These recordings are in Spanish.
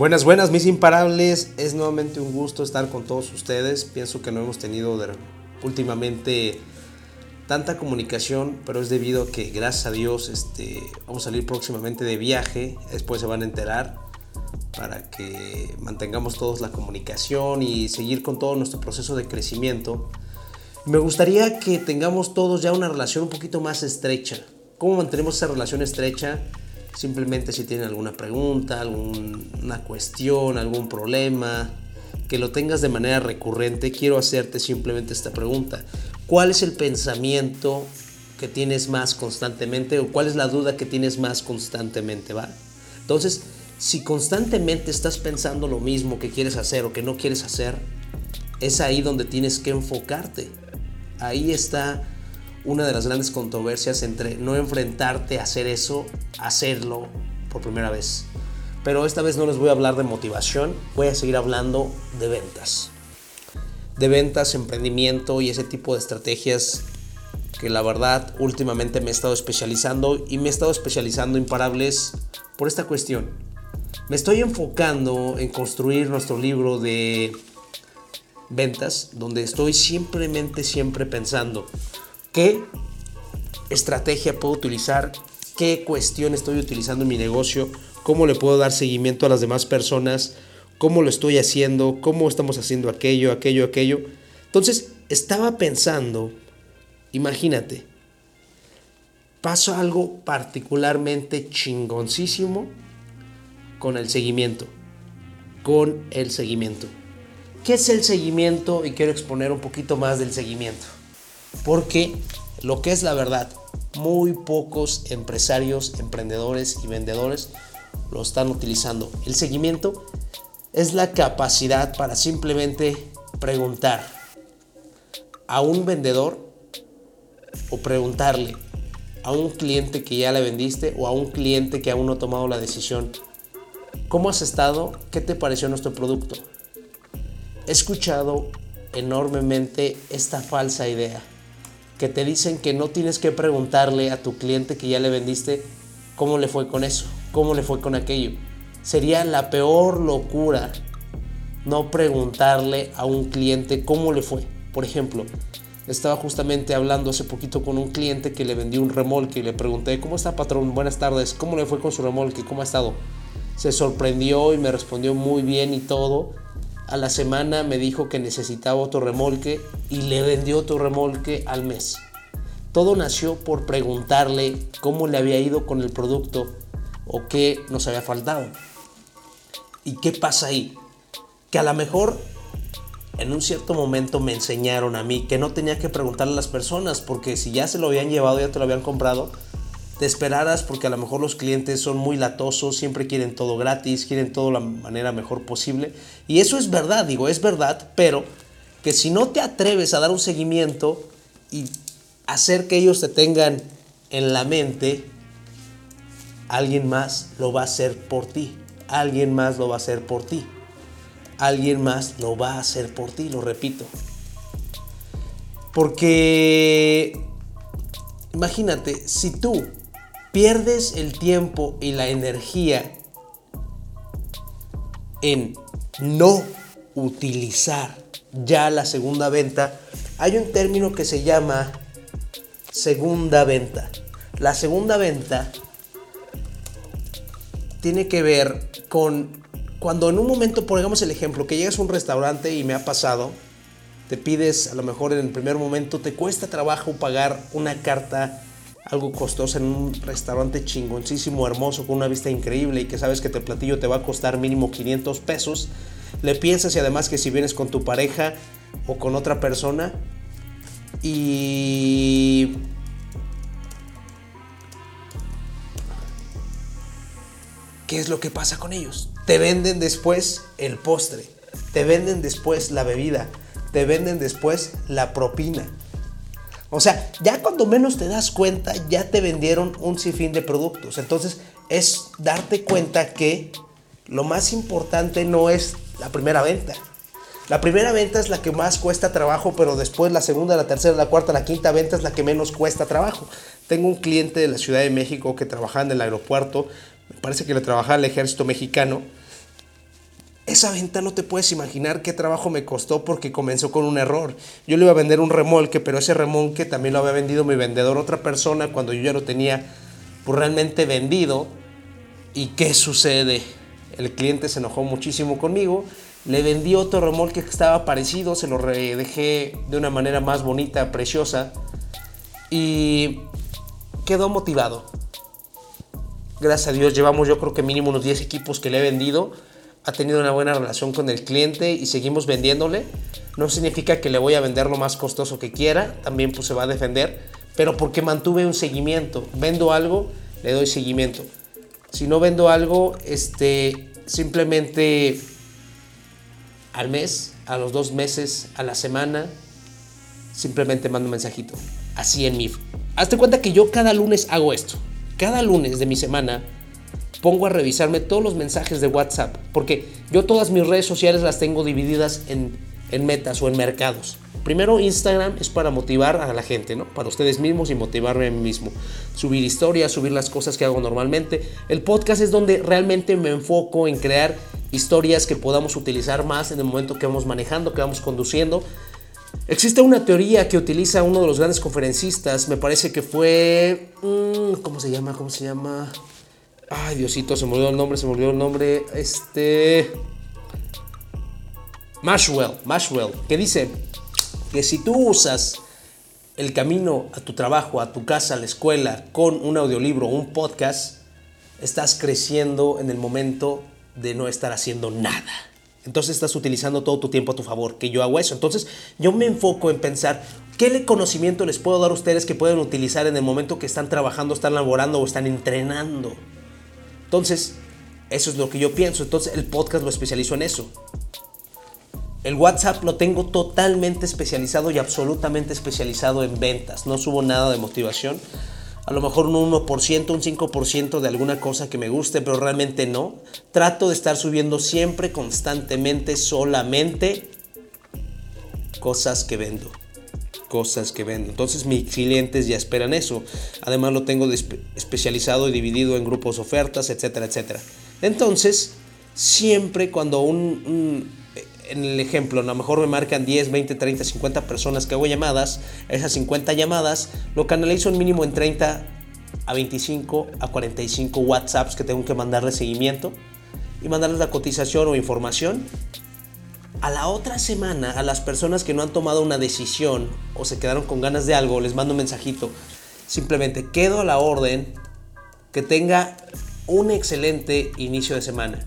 Buenas, buenas, mis imparables. Es nuevamente un gusto estar con todos ustedes. Pienso que no hemos tenido últimamente tanta comunicación, pero es debido a que, gracias a Dios, este, vamos a salir próximamente de viaje. Después se van a enterar para que mantengamos todos la comunicación y seguir con todo nuestro proceso de crecimiento. Me gustaría que tengamos todos ya una relación un poquito más estrecha. ¿Cómo mantenemos esa relación estrecha? Simplemente si tienen alguna pregunta, alguna cuestión, algún problema, que lo tengas de manera recurrente, quiero hacerte simplemente esta pregunta. ¿Cuál es el pensamiento que tienes más constantemente o cuál es la duda que tienes más constantemente, va? Entonces, si constantemente estás pensando lo mismo que quieres hacer o que no quieres hacer, es ahí donde tienes que enfocarte. Ahí está una de las grandes controversias entre no enfrentarte a hacer eso, hacerlo por primera vez. Pero esta vez no les voy a hablar de motivación, voy a seguir hablando de ventas. De ventas, emprendimiento y ese tipo de estrategias que la verdad últimamente me he estado especializando y me he estado especializando imparables por esta cuestión. Me estoy enfocando en construir nuestro libro de ventas, donde estoy simplemente siempre pensando, qué estrategia puedo utilizar, qué cuestión estoy utilizando en mi negocio, cómo le puedo dar seguimiento a las demás personas, cómo lo estoy haciendo, cómo estamos haciendo aquello, aquello, aquello. Entonces, estaba pensando, imagínate, paso algo particularmente chingoncísimo con el seguimiento, con el seguimiento. ¿Qué es el seguimiento? Y quiero exponer un poquito más del seguimiento. Porque lo que es la verdad, muy pocos empresarios, emprendedores y vendedores lo están utilizando. El seguimiento es la capacidad para simplemente preguntar a un vendedor o preguntarle a un cliente que ya le vendiste o a un cliente que aún no ha tomado la decisión, ¿cómo has estado? ¿Qué te pareció nuestro producto? He escuchado enormemente esta falsa idea que te dicen que no tienes que preguntarle a tu cliente que ya le vendiste cómo le fue con eso, cómo le fue con aquello. Sería la peor locura no preguntarle a un cliente cómo le fue. Por ejemplo, estaba justamente hablando hace poquito con un cliente que le vendió un remolque y le pregunté, ¿cómo está patrón? Buenas tardes, ¿cómo le fue con su remolque? ¿Cómo ha estado? Se sorprendió y me respondió muy bien y todo a la semana me dijo que necesitaba otro remolque y le vendió otro remolque al mes. Todo nació por preguntarle cómo le había ido con el producto o qué nos había faltado. ¿Y qué pasa ahí? Que a lo mejor en un cierto momento me enseñaron a mí que no tenía que preguntarle a las personas porque si ya se lo habían llevado, ya te lo habían comprado, te esperaras porque a lo mejor los clientes son muy latosos, siempre quieren todo gratis, quieren todo la manera mejor posible. Y eso es verdad, digo, es verdad, pero que si no te atreves a dar un seguimiento y hacer que ellos te tengan en la mente, alguien más lo va a hacer por ti. Alguien más lo va a hacer por ti. Alguien más lo va a hacer por ti, lo repito. Porque imagínate, si tú pierdes el tiempo y la energía en no utilizar ya la segunda venta, hay un término que se llama segunda venta. La segunda venta tiene que ver con cuando en un momento, pongamos el ejemplo, que llegas a un restaurante y me ha pasado, te pides, a lo mejor en el primer momento, te cuesta trabajo pagar una carta algo costoso en un restaurante chingoncísimo, hermoso, con una vista increíble y que sabes que te platillo te va a costar mínimo 500 pesos, le piensas y además que si vienes con tu pareja o con otra persona y ¿qué es lo que pasa con ellos? Te venden después el postre, te venden después la bebida, te venden después la propina o sea, ya cuando menos te das cuenta, ya te vendieron un sinfín de productos. Entonces, es darte cuenta que lo más importante no es la primera venta. La primera venta es la que más cuesta trabajo, pero después la segunda, la tercera, la cuarta, la quinta venta es la que menos cuesta trabajo. Tengo un cliente de la Ciudad de México que trabajaba en el aeropuerto, me parece que le trabajaba el ejército mexicano, esa venta no te puedes imaginar qué trabajo me costó porque comenzó con un error. Yo le iba a vender un remolque, pero ese remolque también lo había vendido mi vendedor otra persona cuando yo ya lo tenía pues, realmente vendido. ¿Y qué sucede? El cliente se enojó muchísimo conmigo. Le vendí otro remolque que estaba parecido, se lo dejé de una manera más bonita, preciosa. Y quedó motivado. Gracias a Dios llevamos yo creo que mínimo unos 10 equipos que le he vendido ha tenido una buena relación con el cliente y seguimos vendiéndole. No significa que le voy a vender lo más costoso que quiera, también pues se va a defender, pero porque mantuve un seguimiento. Vendo algo, le doy seguimiento. Si no vendo algo, este, simplemente al mes, a los dos meses, a la semana, simplemente mando un mensajito. Así en mi... Hazte cuenta que yo cada lunes hago esto. Cada lunes de mi semana pongo a revisarme todos los mensajes de WhatsApp, porque yo todas mis redes sociales las tengo divididas en, en metas o en mercados. Primero Instagram es para motivar a la gente, ¿no? Para ustedes mismos y motivarme a mí mismo. Subir historias, subir las cosas que hago normalmente. El podcast es donde realmente me enfoco en crear historias que podamos utilizar más en el momento que vamos manejando, que vamos conduciendo. Existe una teoría que utiliza uno de los grandes conferencistas, me parece que fue... Mm, ¿Cómo se llama? ¿Cómo se llama? Ay, Diosito, se me olvidó el nombre, se me olvidó el nombre. Este. Mashwell, Mashwell, que dice que si tú usas el camino a tu trabajo, a tu casa, a la escuela, con un audiolibro o un podcast, estás creciendo en el momento de no estar haciendo nada. Entonces estás utilizando todo tu tiempo a tu favor, que yo hago eso. Entonces yo me enfoco en pensar qué conocimiento les puedo dar a ustedes que pueden utilizar en el momento que están trabajando, están laborando o están entrenando. Entonces, eso es lo que yo pienso. Entonces, el podcast lo especializo en eso. El WhatsApp lo tengo totalmente especializado y absolutamente especializado en ventas. No subo nada de motivación. A lo mejor un 1%, un 5% de alguna cosa que me guste, pero realmente no. Trato de estar subiendo siempre, constantemente, solamente cosas que vendo cosas que vendo. Entonces mis clientes ya esperan eso. Además lo tengo especializado y dividido en grupos ofertas, etcétera, etcétera. Entonces, siempre cuando un, en el ejemplo, a lo mejor me marcan 10, 20, 30, 50 personas que hago llamadas, esas 50 llamadas lo canalizo en mínimo en 30 a 25 a 45 WhatsApps que tengo que mandarle seguimiento y mandarles la cotización o información a la otra semana, a las personas que no han tomado una decisión o se quedaron con ganas de algo, les mando un mensajito. Simplemente quedo a la orden que tenga un excelente inicio de semana.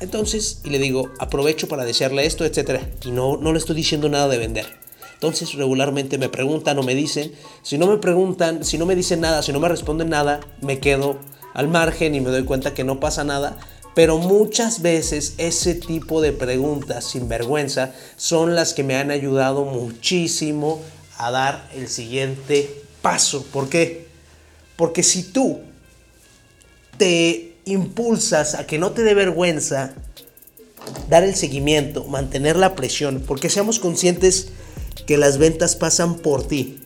Entonces, y le digo, aprovecho para desearle esto, etc. Y no, no le estoy diciendo nada de vender. Entonces, regularmente me preguntan o me dicen. Si no me preguntan, si no me dicen nada, si no me responden nada, me quedo al margen y me doy cuenta que no pasa nada pero muchas veces ese tipo de preguntas sin vergüenza son las que me han ayudado muchísimo a dar el siguiente paso. ¿Por qué? Porque si tú te impulsas a que no te dé vergüenza dar el seguimiento, mantener la presión, porque seamos conscientes que las ventas pasan por ti.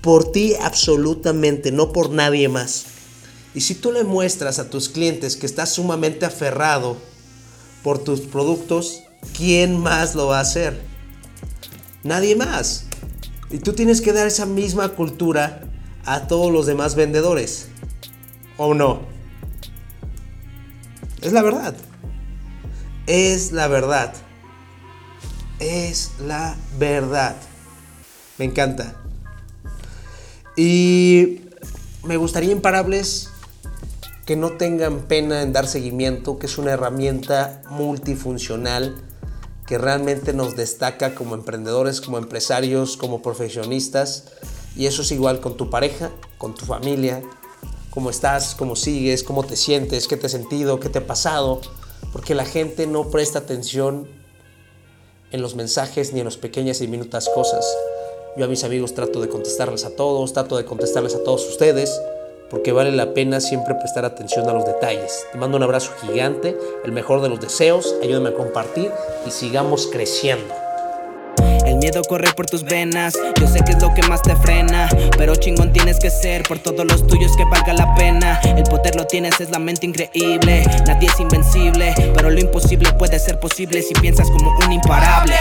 Por ti absolutamente, no por nadie más. Y si tú le muestras a tus clientes que estás sumamente aferrado por tus productos, ¿quién más lo va a hacer? Nadie más. Y tú tienes que dar esa misma cultura a todos los demás vendedores. ¿O no? Es la verdad. Es la verdad. Es la verdad. Me encanta. Y me gustaría imparables que no tengan pena en dar seguimiento, que es una herramienta multifuncional que realmente nos destaca como emprendedores, como empresarios, como profesionistas. Y eso es igual con tu pareja, con tu familia, cómo estás, cómo sigues, cómo te sientes, qué te has sentido, qué te ha pasado. Porque la gente no presta atención en los mensajes ni en las pequeñas y minutas cosas. Yo a mis amigos trato de contestarles a todos, trato de contestarles a todos ustedes porque vale la pena siempre prestar atención a los detalles. Te mando un abrazo gigante, el mejor de los deseos, ayúdame a compartir y sigamos creciendo. El miedo corre por tus venas, yo sé que es lo que más te frena, pero chingón tienes que ser por todos los tuyos que valga la pena. El poder lo tienes, es la mente increíble, nadie es invencible, Pero lo imposible puede ser posible si piensas como un imparable.